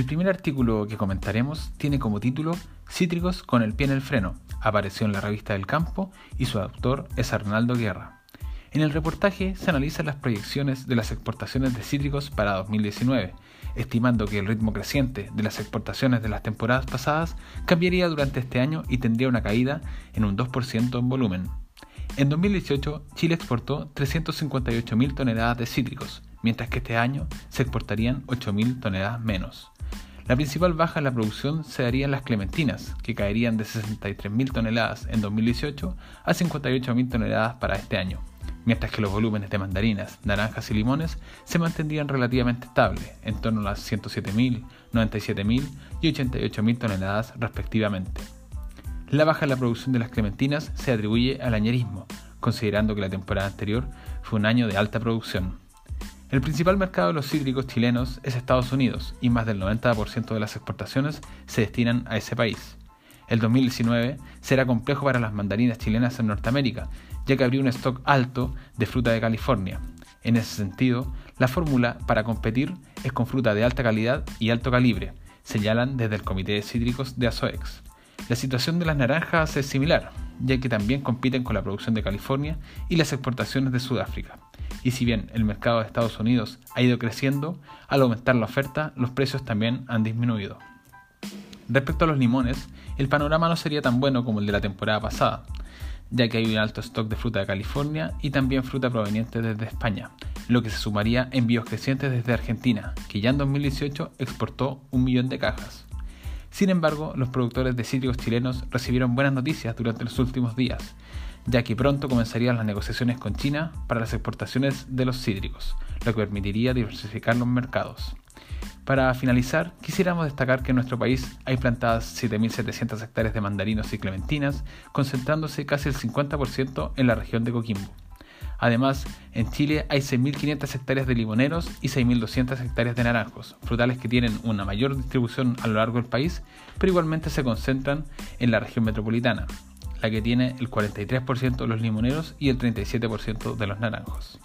El primer artículo que comentaremos tiene como título Cítricos con el pie en el freno. Apareció en la revista del campo y su autor es Arnaldo Guerra. En el reportaje se analizan las proyecciones de las exportaciones de cítricos para 2019, estimando que el ritmo creciente de las exportaciones de las temporadas pasadas cambiaría durante este año y tendría una caída en un 2% en volumen. En 2018, Chile exportó 358.000 toneladas de cítricos, mientras que este año se exportarían 8.000 toneladas menos. La principal baja en la producción se daría en las clementinas, que caerían de 63.000 toneladas en 2018 a 58.000 toneladas para este año, mientras que los volúmenes de mandarinas, naranjas y limones se mantendrían relativamente estables, en torno a las 107.000, 97.000 y 88.000 toneladas respectivamente. La baja en la producción de las clementinas se atribuye al añerismo, considerando que la temporada anterior fue un año de alta producción. El principal mercado de los cítricos chilenos es Estados Unidos y más del 90% de las exportaciones se destinan a ese país. El 2019 será complejo para las mandarinas chilenas en Norteamérica, ya que habría un stock alto de fruta de California. En ese sentido, la fórmula para competir es con fruta de alta calidad y alto calibre, señalan desde el Comité de Cítricos de ASOEX. La situación de las naranjas es similar, ya que también compiten con la producción de California y las exportaciones de Sudáfrica. Y si bien el mercado de Estados Unidos ha ido creciendo, al aumentar la oferta, los precios también han disminuido. Respecto a los limones, el panorama no sería tan bueno como el de la temporada pasada, ya que hay un alto stock de fruta de California y también fruta proveniente desde España, lo que se sumaría envíos crecientes desde Argentina, que ya en 2018 exportó un millón de cajas. Sin embargo, los productores de cítricos chilenos recibieron buenas noticias durante los últimos días, ya que pronto comenzarían las negociaciones con China para las exportaciones de los cítricos, lo que permitiría diversificar los mercados. Para finalizar, quisiéramos destacar que en nuestro país hay plantadas 7.700 hectáreas de mandarinos y clementinas, concentrándose casi el 50% en la región de Coquimbo. Además, en Chile hay 6.500 hectáreas de limoneros y 6.200 hectáreas de naranjos, frutales que tienen una mayor distribución a lo largo del país, pero igualmente se concentran en la región metropolitana, la que tiene el 43% de los limoneros y el 37% de los naranjos.